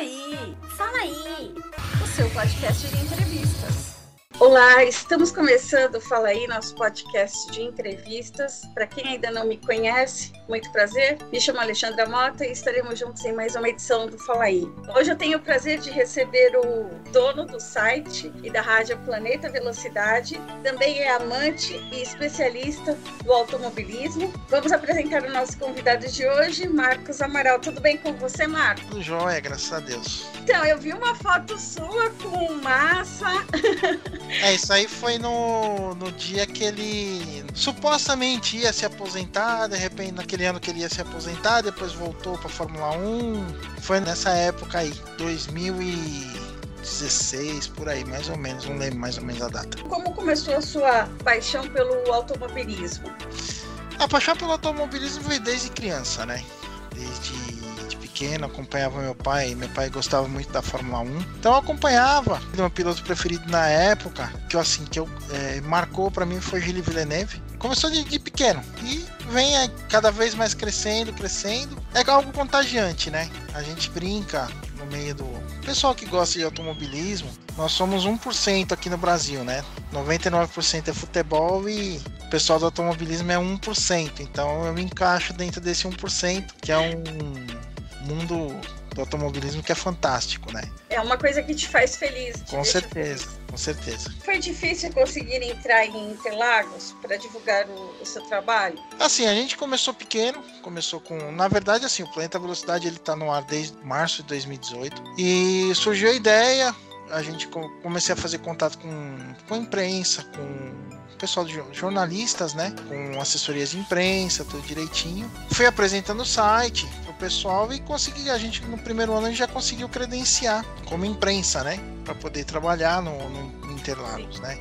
aí, fala aí, o seu podcast de entrevistas. Olá, estamos começando o Fala aí, nosso podcast de entrevistas. Para quem ainda não me conhece, muito prazer. Me chamo Alexandra Mota e estaremos juntos em mais uma edição do Fala aí. Hoje eu tenho o prazer de receber o dono do site e da rádio Planeta Velocidade, também é amante e especialista do automobilismo. Vamos apresentar o nosso convidado de hoje, Marcos Amaral. Tudo bem com você, Marcos? Tudo jóia, graças a Deus. Então, eu vi uma foto sua com massa. É, isso aí foi no, no dia que ele supostamente ia se aposentar, de repente naquele ano que ele ia se aposentar, depois voltou para Fórmula 1. Foi nessa época aí, 2016 por aí, mais ou menos, não lembro mais ou menos a data. Como começou a sua paixão pelo automobilismo? A paixão pelo automobilismo veio desde criança, né? Desde pequeno, acompanhava meu pai, meu pai gostava muito da Fórmula 1, então eu acompanhava. Meu piloto preferido na época, que eu assim, que eu é, marcou para mim foi Gilles Villeneuve. Começou de, de, pequeno e vem é, cada vez mais crescendo, crescendo. É algo contagiante, né? A gente brinca no meio do pessoal que gosta de automobilismo. Nós somos 1% aqui no Brasil, né? 99% é futebol e o pessoal do automobilismo é 1%. Então eu me encaixo dentro desse 1%, que é um mundo do automobilismo que é fantástico, né? É uma coisa que te faz feliz. Te com certeza, feliz. com certeza. Foi difícil conseguir entrar em Interlagos para divulgar o, o, seu trabalho? Assim, a gente começou pequeno, começou com, na verdade, assim, o Planeta Velocidade ele está no ar desde março de 2018 e surgiu a ideia, a gente comecei a fazer contato com, com a imprensa, com pessoal de jornalistas, né? Com assessorias de imprensa, tudo direitinho. Fui apresentando o site pessoal e consegui, a gente no primeiro ano a gente já conseguiu credenciar como imprensa, né? Para poder trabalhar no, no Interlagos, né?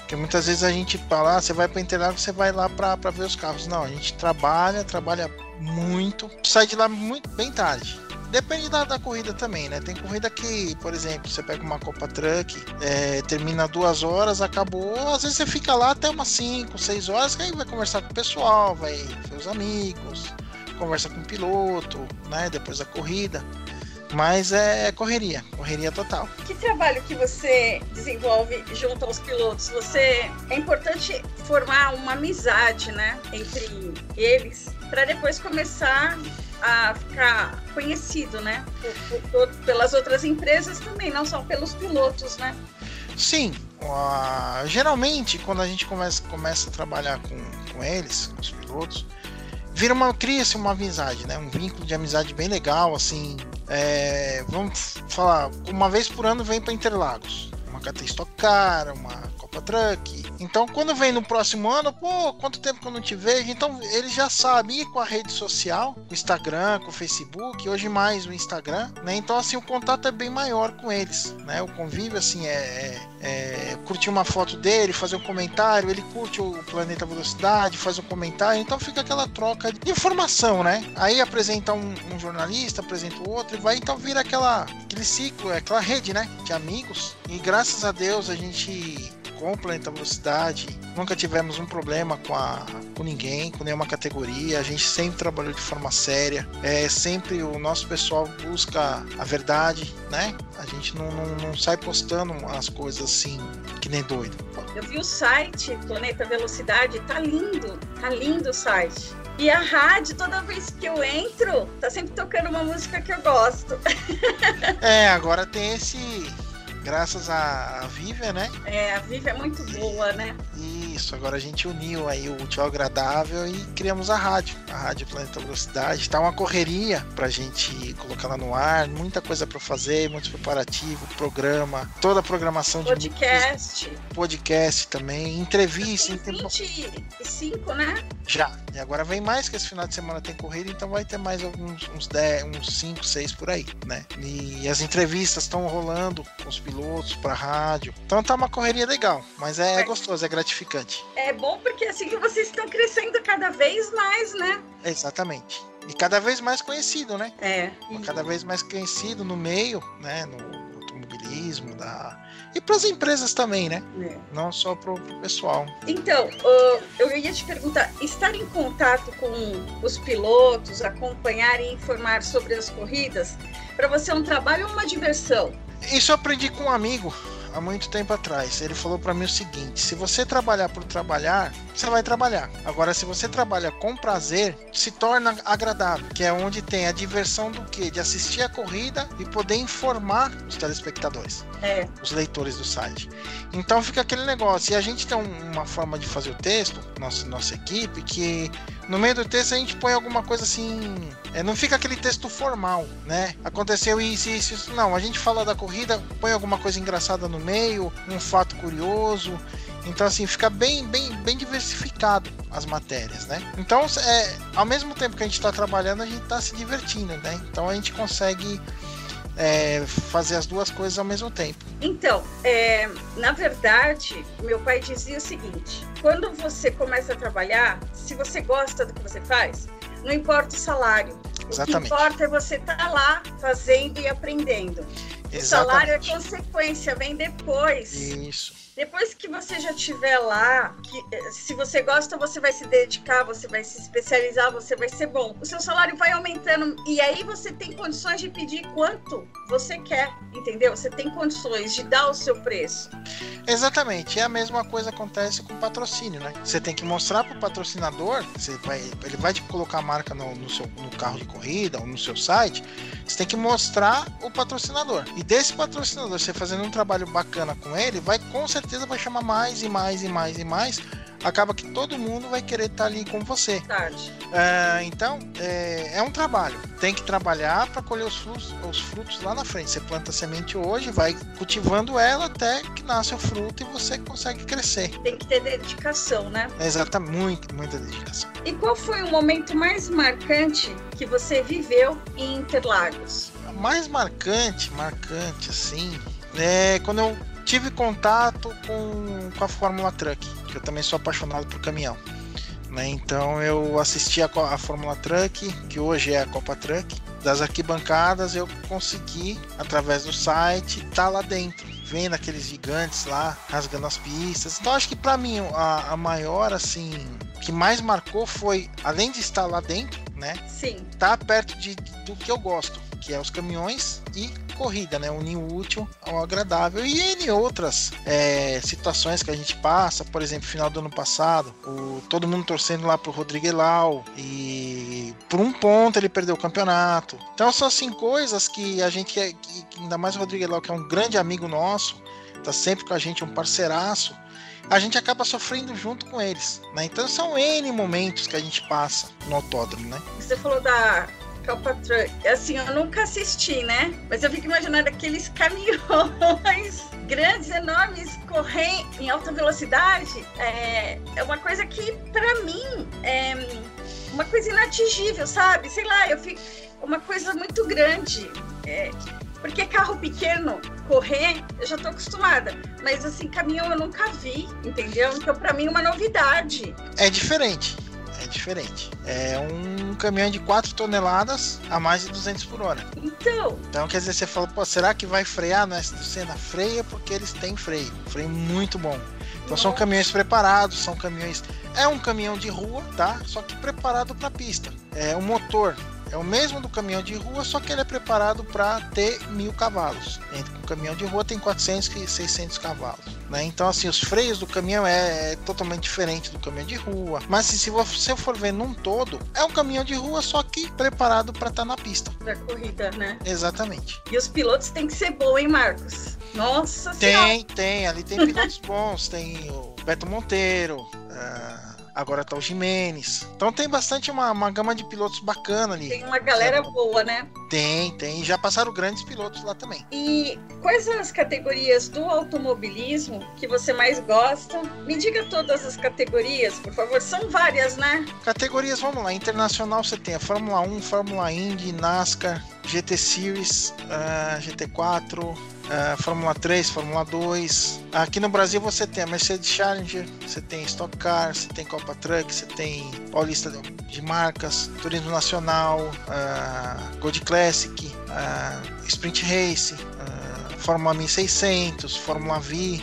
Porque muitas vezes a gente fala, ah, você vai para Interlagos, você vai lá para ver os carros. Não, a gente trabalha, trabalha muito, sai de lá muito bem tarde. Depende da, da, corrida também, né? Tem corrida que, por exemplo, você pega uma Copa Truck, é, termina duas horas, acabou. Às vezes você fica lá até umas 5, 6 horas, que aí vai conversar com o pessoal, vai ver os amigos, conversa com o piloto, né? Depois da corrida. Mas é correria, correria total. Que trabalho que você desenvolve junto aos pilotos? Você é importante formar uma amizade, né, entre eles, para depois começar a ficar conhecido, né? Por, por, pelas outras empresas também, não só pelos pilotos, né? Sim. Uh, geralmente, quando a gente começa, começa a trabalhar com, com eles, com os pilotos, vira uma cria-se uma amizade, né? Um vínculo de amizade bem legal, assim. É, vamos falar, uma vez por ano vem para Interlagos, uma KT Stock Car, uma Copa Truck. Então, quando vem no próximo ano, pô, quanto tempo que eu não te vejo? Então, ele já sabe ir com a rede social, o Instagram, com o Facebook, hoje mais o Instagram, né? Então, assim, o contato é bem maior com eles, né? O convívio, assim, é, é, é curtir uma foto dele, fazer um comentário, ele curte o Planeta Velocidade, faz um comentário, então fica aquela troca de informação, né? Aí apresenta um, um jornalista, apresenta o outro, e vai, então vira aquela, aquele ciclo, é aquela rede, né? De amigos. E graças a Deus a gente com o Planeta Velocidade, nunca tivemos um problema com, a, com ninguém, com nenhuma categoria. A gente sempre trabalhou de forma séria. É sempre o nosso pessoal busca a verdade, né? A gente não, não, não sai postando as coisas assim que nem doido. Eu vi o site Planeta Velocidade, tá lindo, tá lindo o site. E a rádio, toda vez que eu entro, tá sempre tocando uma música que eu gosto. é, agora tem esse graças a, a Viva, né? É, a Viva é muito boa, né? Isso, agora a gente uniu aí o útil agradável e criamos a rádio, a Rádio Planeta Velocidade. Tá uma correria pra gente colocar lá no ar, muita coisa para fazer, muito preparativo, programa, toda a programação podcast. de podcast. Podcast também, entrevista. Tem 25, né? Já. E agora vem mais que esse final de semana tem corrida, então vai ter mais alguns uns 10, uns 5, 6 por aí, né? E as entrevistas estão rolando com os pilotos para rádio. Então tá uma correria legal, mas é, é gostoso, é gratificante. É bom porque assim que vocês estão crescendo cada vez mais, né? Exatamente. E cada vez mais conhecido, né? É. Cada vez mais conhecido no meio, né? No automobilismo automobilismo, da... e para as empresas também, né? É. Não só para o pessoal. Então, uh, eu ia te perguntar, estar em contato com os pilotos, acompanhar e informar sobre as corridas, para você é um trabalho ou uma diversão? Isso eu aprendi com um amigo há muito tempo atrás. Ele falou para mim o seguinte: se você trabalhar por trabalhar, você vai trabalhar. Agora, se você trabalha com prazer, se torna agradável, que é onde tem a diversão do que? De assistir a corrida e poder informar os telespectadores, É, os leitores do site. Então fica aquele negócio. E a gente tem um- uma forma de fazer o texto, nossa, nossa equipe, que no meio do texto a gente põe alguma coisa assim. é, não fica aquele texto formal, né? Aconteceu isso, isso, isso. Não, a gente fala da corrida, põe alguma coisa engraçada no meio, um fato curioso. Então, assim, fica bem, bem, bem diversificado as matérias, né? Então, é, ao mesmo tempo que a gente está trabalhando, a gente está se divertindo, né? Então, a gente consegue é, fazer as duas coisas ao mesmo tempo. Então, é, na verdade, meu pai dizia o seguinte: quando você começa a trabalhar, se você gosta do que você faz, não importa o salário. O Exatamente. que importa é você estar lá fazendo e aprendendo. O salário é consequência, vem depois. Isso. Depois que você já estiver lá, que, eh, se você gosta, você vai se dedicar, você vai se especializar, você vai ser bom. O seu salário vai aumentando e aí você tem condições de pedir quanto você quer, entendeu? Você tem condições de dar o seu preço. Exatamente. E a mesma coisa acontece com patrocínio, né? Você tem que mostrar para o patrocinador, você vai, ele vai te colocar a marca no, no seu, no carro de corrida ou no seu site, você tem que mostrar o patrocinador. E desse patrocinador, você fazendo um trabalho bacana com ele, vai com certeza vai chamar mais e mais e mais e mais. Acaba que todo mundo vai querer estar ali com você. É, então, é, é um trabalho. Tem que trabalhar para colher os frutos, os frutos lá na frente. Você planta a semente hoje, vai cultivando ela até que nasce o fruto e você consegue crescer. Tem que ter dedicação, né? Exatamente, muito, muita dedicação. E qual foi o momento mais marcante que você viveu em Interlagos? Mais marcante, marcante assim, é quando eu tive contato com, com a Fórmula Truck, que eu também sou apaixonado por caminhão. Né? Então eu assisti a, a Fórmula Truck, que hoje é a Copa Truck, das arquibancadas eu consegui, através do site, estar lá dentro, vendo aqueles gigantes lá, rasgando as pistas. Então acho que para mim a, a maior, assim, que mais marcou foi, além de estar lá dentro, né? Sim. tá perto de, do que eu gosto, que é os caminhões e corrida, né? Unir o útil ao agradável e em outras é, situações que a gente passa, por exemplo, final do ano passado, o, todo mundo torcendo lá pro Rodrigo Elau e por um ponto ele perdeu o campeonato. Então são assim coisas que a gente que, que ainda mais o Rodrigo Elau, que é um grande amigo nosso, tá sempre com a gente, um parceiraço. A gente acaba sofrendo junto com eles, né? Então são N momentos que a gente passa no autódromo, né? Você falou da Copa Truck. Assim, eu nunca assisti, né? Mas eu fico imaginando aqueles caminhões grandes, enormes, correndo em alta velocidade. É, é uma coisa que, pra mim, é uma coisa inatingível, sabe? Sei lá, eu fico. Uma coisa muito grande. É, porque carro pequeno, correr, eu já tô acostumada. Mas assim, caminhão eu nunca vi, entendeu? Então, pra mim, é uma novidade. É diferente. É diferente. É um caminhão de 4 toneladas a mais de 200 por hora. Então, Então, quer dizer, você fala, pô, será que vai frear no Senna? Freia porque eles têm freio. Freio muito bom. Então, são caminhões preparados, são caminhões. É um caminhão de rua, tá? Só que preparado para pista. É o motor. É o mesmo do caminhão de rua, só que ele é preparado para ter mil cavalos. O caminhão de rua tem 400 e 600 cavalos. Né? Então, assim, os freios do caminhão é, é totalmente diferente do caminhão de rua. Mas assim, se você for ver num todo, é um caminhão de rua, só que preparado para estar na pista. da corrida, né? Exatamente. E os pilotos têm que ser bons, hein, Marcos? Nossa Senhora! Tem, tem. Ali tem pilotos bons. Tem o Beto Monteiro. ah, agora tá o Jimenez. Então tem bastante uma, uma gama de pilotos bacana ali. Tem uma galera boa, né? Tem, tem. Já passaram grandes pilotos lá também. E quais são as categorias do automobilismo que você mais gosta? Me diga todas as categorias, por favor. São várias, né? Categorias, vamos lá. Internacional você tem a Fórmula 1, Fórmula Indy, NASCAR, GT Series, ah, GT4, ah, Fórmula 3, Fórmula 2. Aqui no Brasil você tem a Mercedes Challenger, você tem Stock Car, você tem Copa Truck, você tem Paulista de Marcas, Turismo Nacional, ah, Gold Classic, ah, Sprint Race, Fórmula 1600, Fórmula V?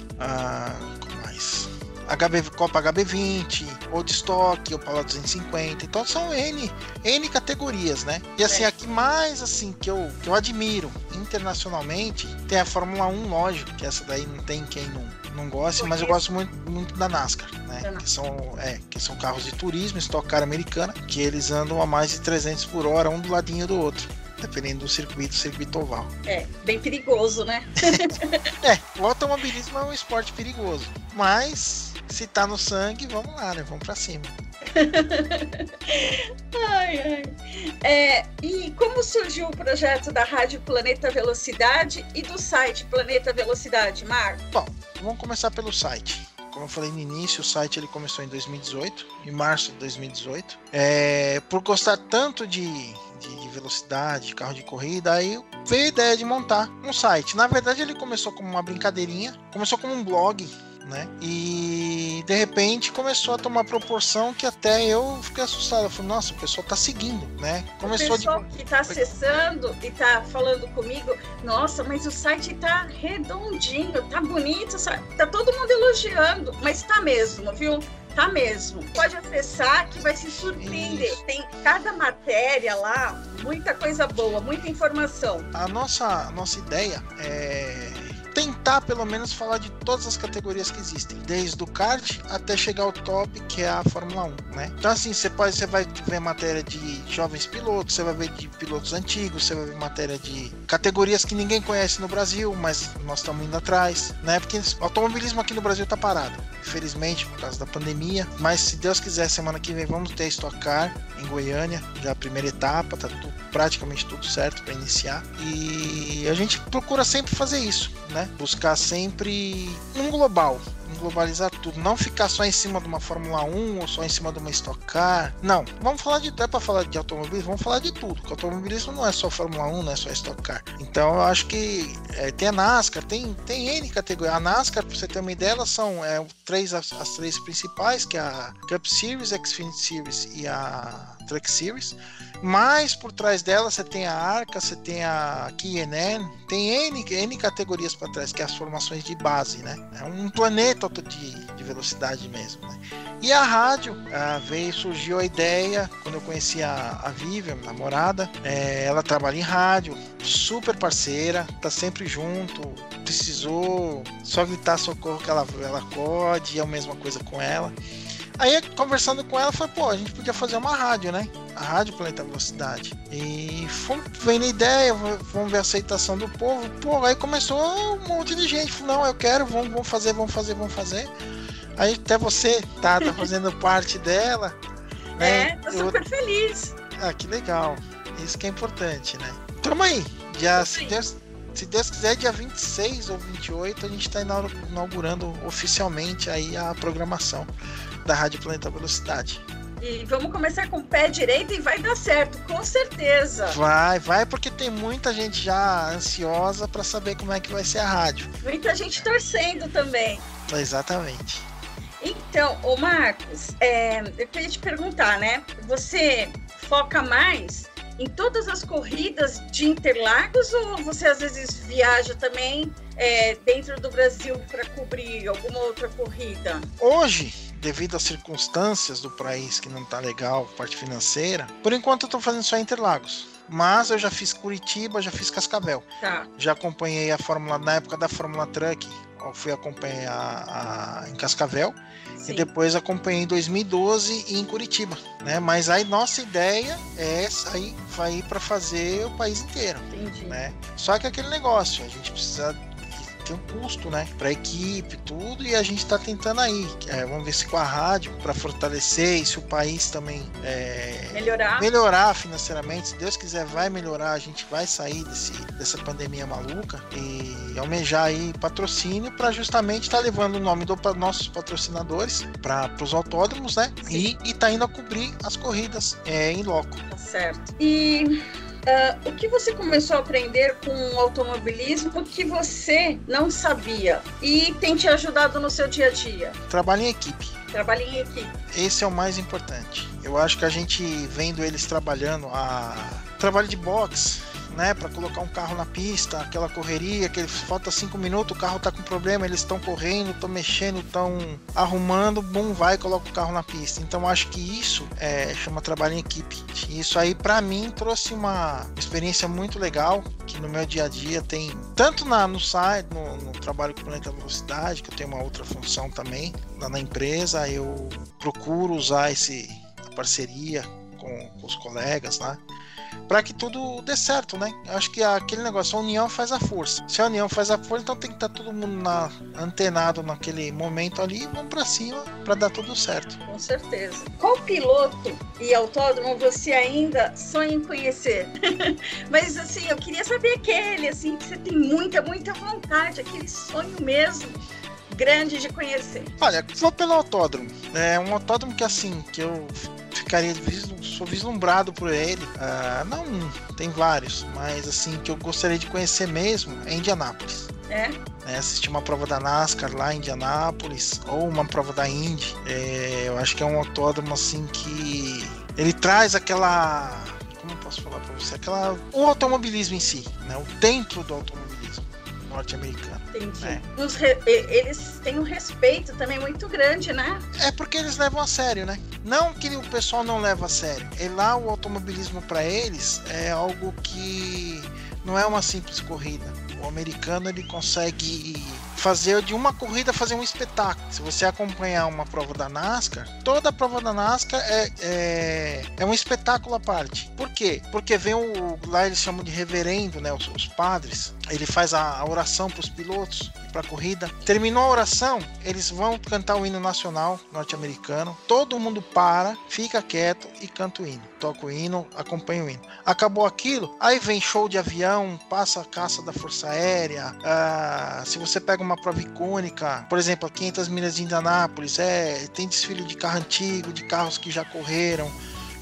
HB, Copa HB20, Oldstock, Opala 250. Então são N, N categorias, né? E assim, é. a que mais assim que eu, que eu admiro internacionalmente tem a Fórmula 1, lógico, que essa daí não tem quem não, não goste, mas eu gosto muito, muito da NASCAR, né? Que são, é, que são carros de turismo, Stock Car americana, que eles andam a mais de 300 por hora, um do ladinho do outro dependendo do circuito, circuito oval. É, bem perigoso, né? é, o automobilismo é um esporte perigoso, mas se tá no sangue, vamos lá, né? Vamos para cima. ai, ai. É, e como surgiu o projeto da Rádio Planeta Velocidade e do site Planeta Velocidade, Marco? Bom, vamos começar pelo site. Como eu falei no início, o site ele começou em 2018, em março de 2018. É, por gostar tanto de, de, de, velocidade, de carro de corrida, aí veio a ideia de montar um site. Na verdade, ele começou como uma brincadeirinha, começou como um blog né? E de repente começou a tomar proporção que até eu fiquei assustado. Eu falei, nossa, o pessoal tá seguindo, né? Começou o pessoal de... que tá acessando e tá falando comigo, nossa, mas o site tá redondinho, tá bonito, tá todo mundo elogiando, mas tá mesmo, viu? Tá mesmo. Pode acessar que vai se surpreender. Isso. Tem cada matéria lá, muita coisa boa, muita informação. A nossa, a nossa ideia é tentar pelo menos falar de todas as categorias que existem, desde o kart até chegar ao top, que é a Fórmula 1, né? Então assim, você pode, você vai ver matéria de jovens pilotos, você vai ver de pilotos antigos, você vai ver matéria de categorias que ninguém conhece no Brasil, mas nós estamos indo atrás, né? Porque o automobilismo aqui no Brasil está parado, infelizmente por causa da pandemia, mas se Deus quiser, semana que vem vamos ter Stock Car em Goiânia, já a primeira etapa, tá tudo, praticamente tudo certo para iniciar. E a gente procura sempre fazer isso, né? Buscar sempre um global, globalizar tudo, não ficar só em cima de uma Fórmula 1 ou só em cima de uma Stock Car. Não, vamos falar de é para falar de automobilismo, vamos falar de tudo. Porque automobilismo não é só Fórmula 1, não é só Stock Car. Então eu acho que é, tem a NASCAR, tem tem N categorias. A NASCAR, para você ter uma ideia, elas são é, três as, as três principais, que é a Cup Series, Xfinity Series e a Truck Series. Mas por trás dela você tem a Arca, você tem a QNN, tem N, N categorias para trás, que é as formações de base, né? É um planeta de, de velocidade mesmo. Né? E a rádio uh, veio, surgiu a ideia quando eu conheci a, a Vivian, minha namorada. É, ela trabalha em rádio, super parceira, tá sempre junto. Precisou só gritar socorro que ela, ela acorde, é a mesma coisa com ela. Aí, conversando com ela, foi, pô, a gente podia fazer uma rádio, né? A Rádio Planeta Velocidade. E fomos vendo a ideia, vamos ver a aceitação do povo. Pô, aí começou um monte de gente. Falou, não, eu quero, vamos, vamos fazer, vamos fazer, vamos fazer. Aí até você tá, tá fazendo parte dela. Né? É, tô super eu... feliz. Ah, que legal. Isso que é importante, né? Tamo aí. Já, se Deus, se Deus quiser, dia 26 ou 28, a gente está inaugurando oficialmente aí a programação da Rádio Planeta Velocidade. E vamos começar com o pé direito e vai dar certo, com certeza. Vai, vai, porque tem muita gente já ansiosa para saber como é que vai ser a rádio. Muita gente torcendo também. Exatamente. Então, ô Marcos, é, eu queria te perguntar, né? Você foca mais em todas as corridas de Interlagos ou você às vezes viaja também é, dentro do Brasil para cobrir alguma outra corrida? Hoje, devido às circunstâncias do país que não está legal, parte financeira, por enquanto eu estou fazendo só Interlagos. Mas eu já fiz Curitiba, já fiz Cascavel. Tá. Já acompanhei a Fórmula, na época da Fórmula Truck, fui acompanhar em Cascavel. Sim. E depois acompanhei em 2012 em Curitiba, né? Mas aí nossa ideia é sair, vai para fazer o país inteiro, Entendi. né? Só que aquele negócio, a gente precisa tem um custo, né? Para equipe, tudo, e a gente está tentando aí. É, vamos ver se com a rádio para fortalecer e se o país também é, melhorar. melhorar financeiramente. Se Deus quiser, vai melhorar. A gente vai sair desse, dessa pandemia maluca e almejar aí patrocínio para justamente estar tá levando o nome dos nossos patrocinadores para os autódromos, né? E, e tá indo a cobrir as corridas é, em loco. Tá certo. E Uh, o que você começou a aprender com o automobilismo que você não sabia e tem te ajudado no seu dia a dia? Trabalho em equipe. Trabalho em equipe. Esse é o mais importante. Eu acho que a gente vendo eles trabalhando a trabalho de boxe né, para colocar um carro na pista, aquela correria, que falta cinco minutos, o carro tá com problema, eles estão correndo, estão mexendo, estão arrumando, bum, vai e coloca o carro na pista. Então acho que isso é, chama trabalho em equipe. Isso aí para mim trouxe uma experiência muito legal que no meu dia a dia tem tanto na, no site, no, no trabalho com planeta velocidade, que eu tenho uma outra função também lá na empresa, eu procuro usar esse a parceria com, com os colegas, né? Para que tudo dê certo, né? Acho que aquele negócio, a união faz a força. Se a união faz a força, então tem que estar tá todo mundo na, antenado naquele momento ali e vamos para cima para dar tudo certo. Com certeza. Qual piloto e autódromo você ainda sonha em conhecer? Mas assim, eu queria saber aquele, assim, que você tem muita, muita vontade, aquele sonho mesmo grande de conhecer. Olha, vou pelo autódromo. É um autódromo que assim, que eu ficaria sou vislumbrado por ele. Uh, não, tem vários, mas assim que eu gostaria de conhecer mesmo é Indianápolis. É? é assistir uma prova da NASCAR lá em Indianápolis ou uma prova da Indy. É, eu acho que é um autódromo assim que ele traz aquela como eu posso falar para você, aquela o automobilismo em si, né? O templo do automobilismo norte-americano. Entendi. Né? Re... Eles têm um respeito também muito grande, né? É porque eles levam a sério, né? Não que o pessoal não leva a sério. E lá o automobilismo para eles é algo que não é uma simples corrida. O americano ele consegue fazer de uma corrida fazer um espetáculo. Se você acompanhar uma prova da NASCAR, toda a prova da NASCAR é, é, é um espetáculo à parte. Por quê? Porque vem o. Lá eles chamam de reverendo, né? Os, os padres. Ele faz a, a oração para os pilotos para a corrida. Terminou a oração, eles vão cantar o hino nacional norte-americano. Todo mundo para, fica quieto e canta o hino. Toca o hino, acompanha o hino. Acabou aquilo, aí vem show de avião, passa a caça da Força Aérea. Ah, se você pega uma prova icônica, por exemplo, a 500 milhas de Indianápolis, é, tem desfile de carro antigo, de carros que já correram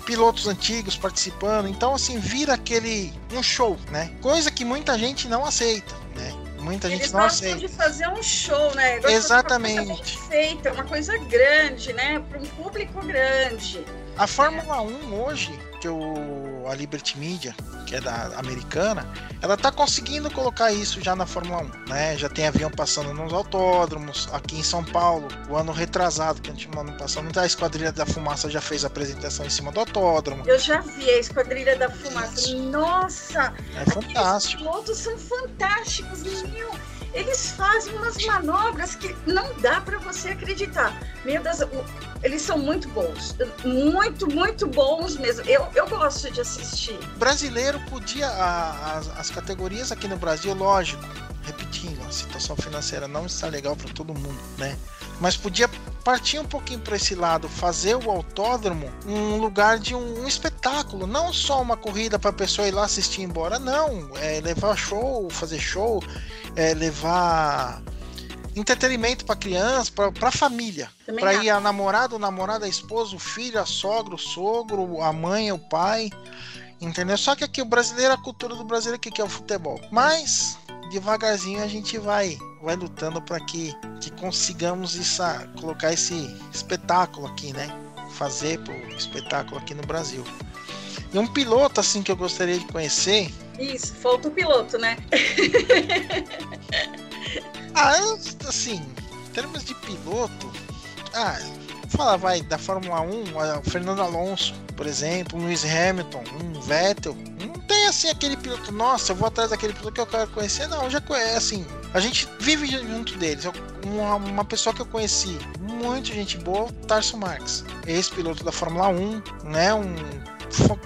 pilotos antigos participando. Então, assim, vira aquele um show, né? Coisa que muita gente não aceita, né? Muita Eles gente não aceita. de fazer um show, né? Exatamente. Uma feita, uma coisa grande, né? Para um público grande. A Fórmula 1 hoje, que o, a Liberty Media, que é da americana, ela tá conseguindo colocar isso já na Fórmula 1, né? Já tem avião passando nos autódromos, aqui em São Paulo, o ano retrasado, que a gente ano passado, a Esquadrilha da Fumaça já fez a apresentação em cima do autódromo. Eu já vi a Esquadrilha da Fumaça. Isso. Nossa! É fantástico. Os pilotos são fantásticos, meu eles fazem umas manobras que não dá para você acreditar. Meu Deus, eles são muito bons. Muito, muito bons mesmo. Eu, eu gosto de assistir. Brasileiro podia. A, as, as categorias aqui no Brasil, lógico, repetindo, a situação financeira não está legal para todo mundo, né? Mas podia partir um pouquinho para esse lado, fazer o autódromo um lugar de um, um espetáculo, não só uma corrida para a pessoa ir lá assistir e ir embora, não. É levar show, fazer show, é levar entretenimento para criança, para família, para ir a namorada, o namorado, a esposa, o filho, a sogra, o sogro, a mãe, o pai, entendeu? Só que aqui o brasileiro, a cultura do brasileiro que é o futebol. Mas devagarzinho a gente vai vai lutando para que, que consigamos isso, colocar esse espetáculo aqui, né? Fazer pro espetáculo aqui no Brasil. E um piloto assim que eu gostaria de conhecer. Isso, falta o piloto, né? ah, assim, em termos de piloto, ah, falar vai da Fórmula 1, o Fernando Alonso, por exemplo, Lewis Hamilton, um Vettel, não tem assim aquele piloto, nossa, eu vou atrás daquele piloto que eu quero conhecer, não, já conhece, assim, a gente vive junto deles. Uma, uma pessoa que eu conheci, muito gente boa, Tarso Marques, ex-piloto da Fórmula 1, né, um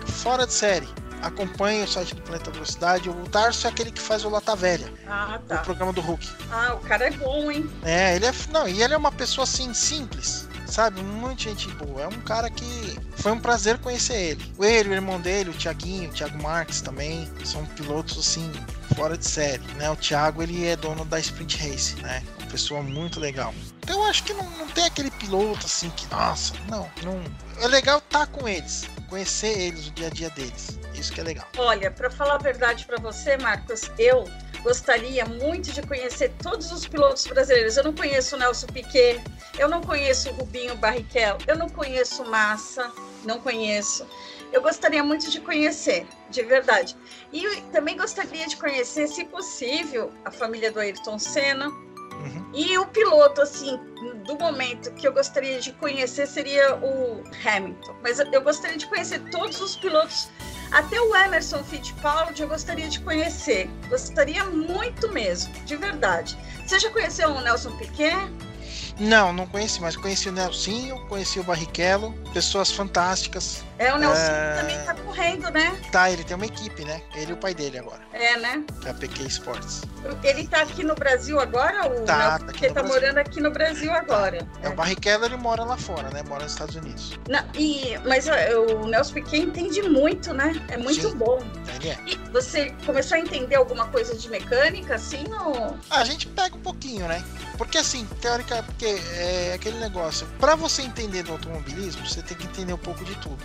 fora de série acompanhe o site do Planeta Velocidade. O Tarso é aquele que faz o Lata Velha. Ah, tá. O programa do Hulk. Ah, o cara é bom, hein? É, ele é. Não, e ele é uma pessoa assim, simples. Sabe? Muita gente boa. É um cara que foi um prazer conhecer ele. O ele, o irmão dele, o Tiaguinho, o Thiago Marques também. São pilotos assim, fora de série. Né? O Thiago ele é dono da Sprint Race, né? Pessoa muito legal. Então eu acho que não, não tem aquele piloto assim que, nossa, não, não. É legal estar tá com eles, conhecer eles, o dia a dia deles. Isso que é legal. Olha, para falar a verdade para você, Marcos, eu gostaria muito de conhecer todos os pilotos brasileiros. Eu não conheço o Nelson Piquet, eu não conheço o Rubinho Barrichello, eu não conheço Massa, não conheço. eu gostaria muito de conhecer, de verdade. E também gostaria de conhecer, se possível, a família do Ayrton Senna. Uhum. E o piloto, assim, do momento que eu gostaria de conhecer seria o Hamilton. Mas eu gostaria de conhecer todos os pilotos, até o Emerson Fittipaldi eu gostaria de conhecer. Gostaria muito mesmo, de verdade. Você já conheceu o Nelson Piquet? Não, não conheci, mas conheci o Nelsinho, conheci o Barrichello, pessoas fantásticas. É, o Nelsinho é... também tá correndo, né? Tá, ele tem uma equipe, né? Ele e o pai dele agora. É, né? Que é a PQ Sports. Ele tá aqui no Brasil agora? O tá, Nelson, tá porque tá Brasil. morando aqui no Brasil agora. É, é. o Barrichello ele mora lá fora, né? Mora nos Estados Unidos. Não, e, mas o Nelson Piquet entende muito, né? É muito Sim, bom. Ele é. E você começou a entender alguma coisa de mecânica, assim, ou... Ah, a gente pega um pouquinho, né? Porque assim, teórica, porque é aquele negócio. Para você entender do automobilismo, você tem que entender um pouco de tudo.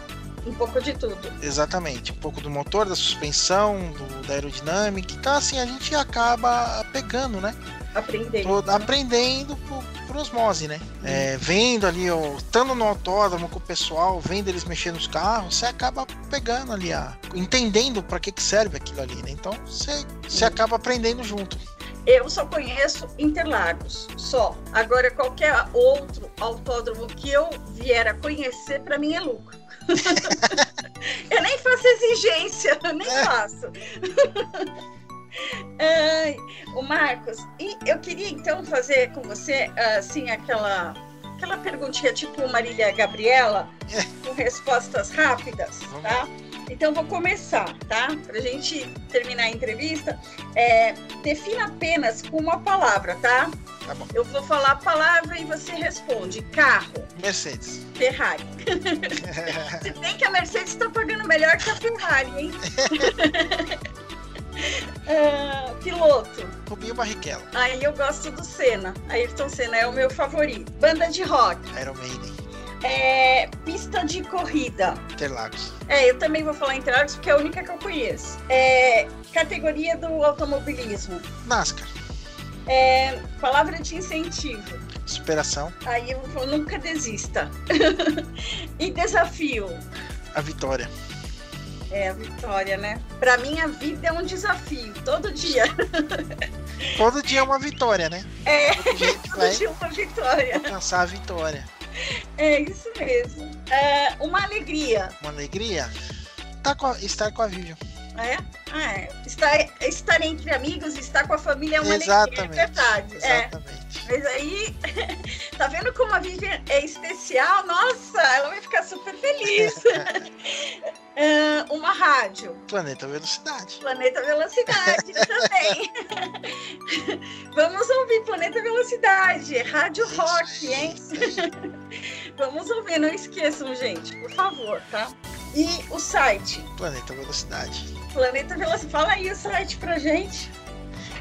Um pouco de tudo. Exatamente. Um pouco do motor, da suspensão, do, da aerodinâmica. Então, assim, a gente acaba pegando, né? Aprendendo. Todo, aprendendo por, por osmose, né? Hum. É, vendo ali, ó, estando no autódromo com o pessoal, vendo eles mexendo nos carros, você acaba pegando ali, a, entendendo para que, que serve aquilo ali, né? Então, você, você acaba aprendendo junto. Eu só conheço Interlagos, só. Agora, qualquer outro autódromo que eu vier a conhecer, para mim é lucro. eu nem faço exigência, nem é. faço. Ai, o Marcos, e eu queria então fazer com você assim aquela aquela perguntinha tipo Marília Gabriela, é. com respostas rápidas, tá? Então vou começar, tá? Para a gente terminar a entrevista, é, defina apenas com uma palavra, tá? Tá bom. Eu vou falar a palavra e você responde. Carro. Mercedes. Ferrari. Se bem que a Mercedes está pagando melhor que a Ferrari, hein? Uh, piloto. Rubinho Barrichello. Aí eu gosto do Senna. Ayrton Senna é o meu favorito. Banda de rock. Iron Maiden. É, pista de corrida. Interlagos. É, eu também vou falar Interlagos porque é a única que eu conheço. É, categoria do automobilismo. NASCAR. É, palavra de incentivo. Superação. Aí eu vou nunca desista. e desafio. A vitória. É, a vitória, né? Para mim, a vida é um desafio, todo dia. todo dia é uma vitória, né? É, todo dia, todo dia uma vitória. Alcançar a vitória. É isso mesmo. É, uma alegria. Uma alegria? Tá com a, estar com a Vivian. É? Ah, é. Estar, estar entre amigos, estar com a família é uma exatamente, alegria, é verdade. Exatamente. É. Mas aí, tá vendo como a Vivian é especial? Nossa, ela vai ficar super feliz. uh, uma rádio. Planeta Velocidade. Planeta Velocidade também. Vamos ouvir Planeta Velocidade, Rádio Rock, hein? Vamos ouvir, não esqueçam, gente, por favor, tá? E o site? Planeta Velocidade. Planeta Velocidade. Fala aí o site pra gente.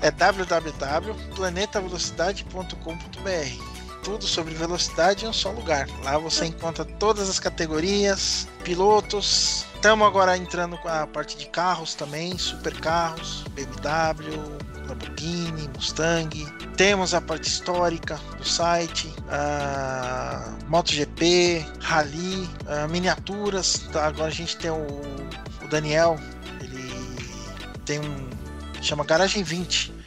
É www.planetavelocidade.com.br. Tudo sobre velocidade em um só lugar. Lá você encontra todas as categorias, pilotos. Estamos agora entrando com a parte de carros também, super carros, BMW, Lamborghini, Mustang. Temos a parte histórica do site, a MotoGP, Rally, miniaturas. Tá? Agora a gente tem o, o Daniel, tem um. chama Garagem 20.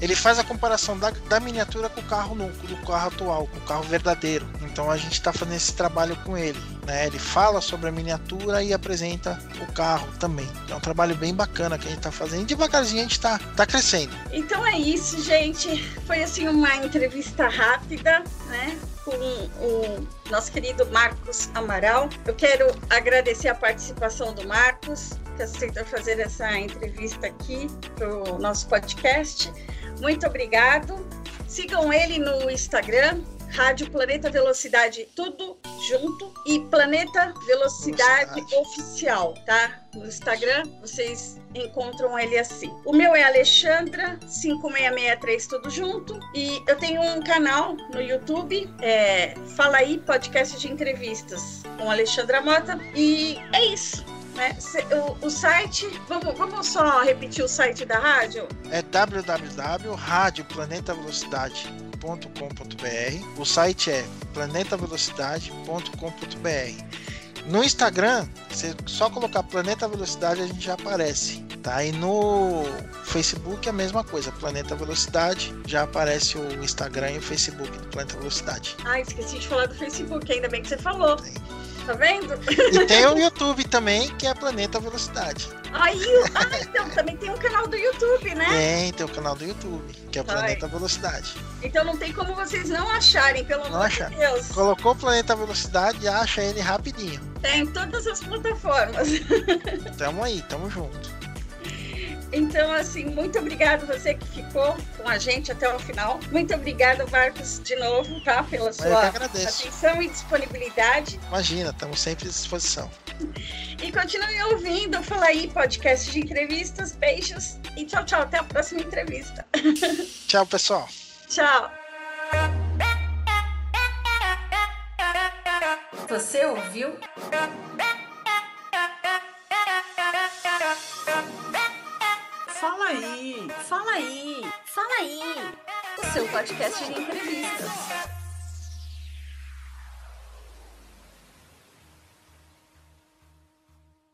Ele faz a comparação da, da miniatura com o carro no, do carro atual, com o carro verdadeiro. Então a gente está fazendo esse trabalho com ele. Né? Ele fala sobre a miniatura e apresenta o carro também. É um trabalho bem bacana que a gente está fazendo. Devagarzinho a gente está tá crescendo. Então é isso, gente. Foi assim uma entrevista rápida, né? com o nosso querido Marcos Amaral. Eu quero agradecer a participação do Marcos, que aceitou fazer essa entrevista aqui para o nosso podcast. Muito obrigado. Sigam ele no Instagram, Rádio Planeta Velocidade, tudo junto, e Planeta Velocidade, Velocidade. Oficial, tá? No Instagram, vocês encontram ele assim. O meu é Alexandra 5663 tudo junto e eu tenho um canal no YouTube, é, Fala aí podcast de entrevistas com Alexandra Mota e é isso. Né? O, o, site, vamos, vamos só repetir o site da rádio? É www.radioplanetavelocidade.com.br. O site é planetavelocidade.com.br. No Instagram, você só colocar Planeta Velocidade a gente já aparece, tá? E no Facebook a mesma coisa, Planeta Velocidade, já aparece o Instagram e o Facebook do Planeta Velocidade. Ah, esqueci de falar do Facebook, ainda bem que você falou. Tem. Tá vendo? E tem o YouTube também, que é Planeta Velocidade. Aí, ah, então também tem um canal do YouTube, né? Tem, tem o canal do YouTube, que é o Ai. Planeta Velocidade. Então não tem como vocês não acharem, pelo Não amor achar. de Deus. Colocou Planeta Velocidade, acha ele rapidinho. Tem em todas as plataformas. Tamo aí, tamo junto. Então, assim, muito obrigado você que ficou com a gente até o final. Muito obrigada, Marcos, de novo, tá? Pela sua atenção e disponibilidade. Imagina, estamos sempre à disposição. E continue ouvindo. Fala aí, podcast de entrevistas. Beijos e tchau, tchau. Até a próxima entrevista. Tchau, pessoal. Tchau. Você ouviu? Fala aí, fala aí. O seu podcast de entrevistas.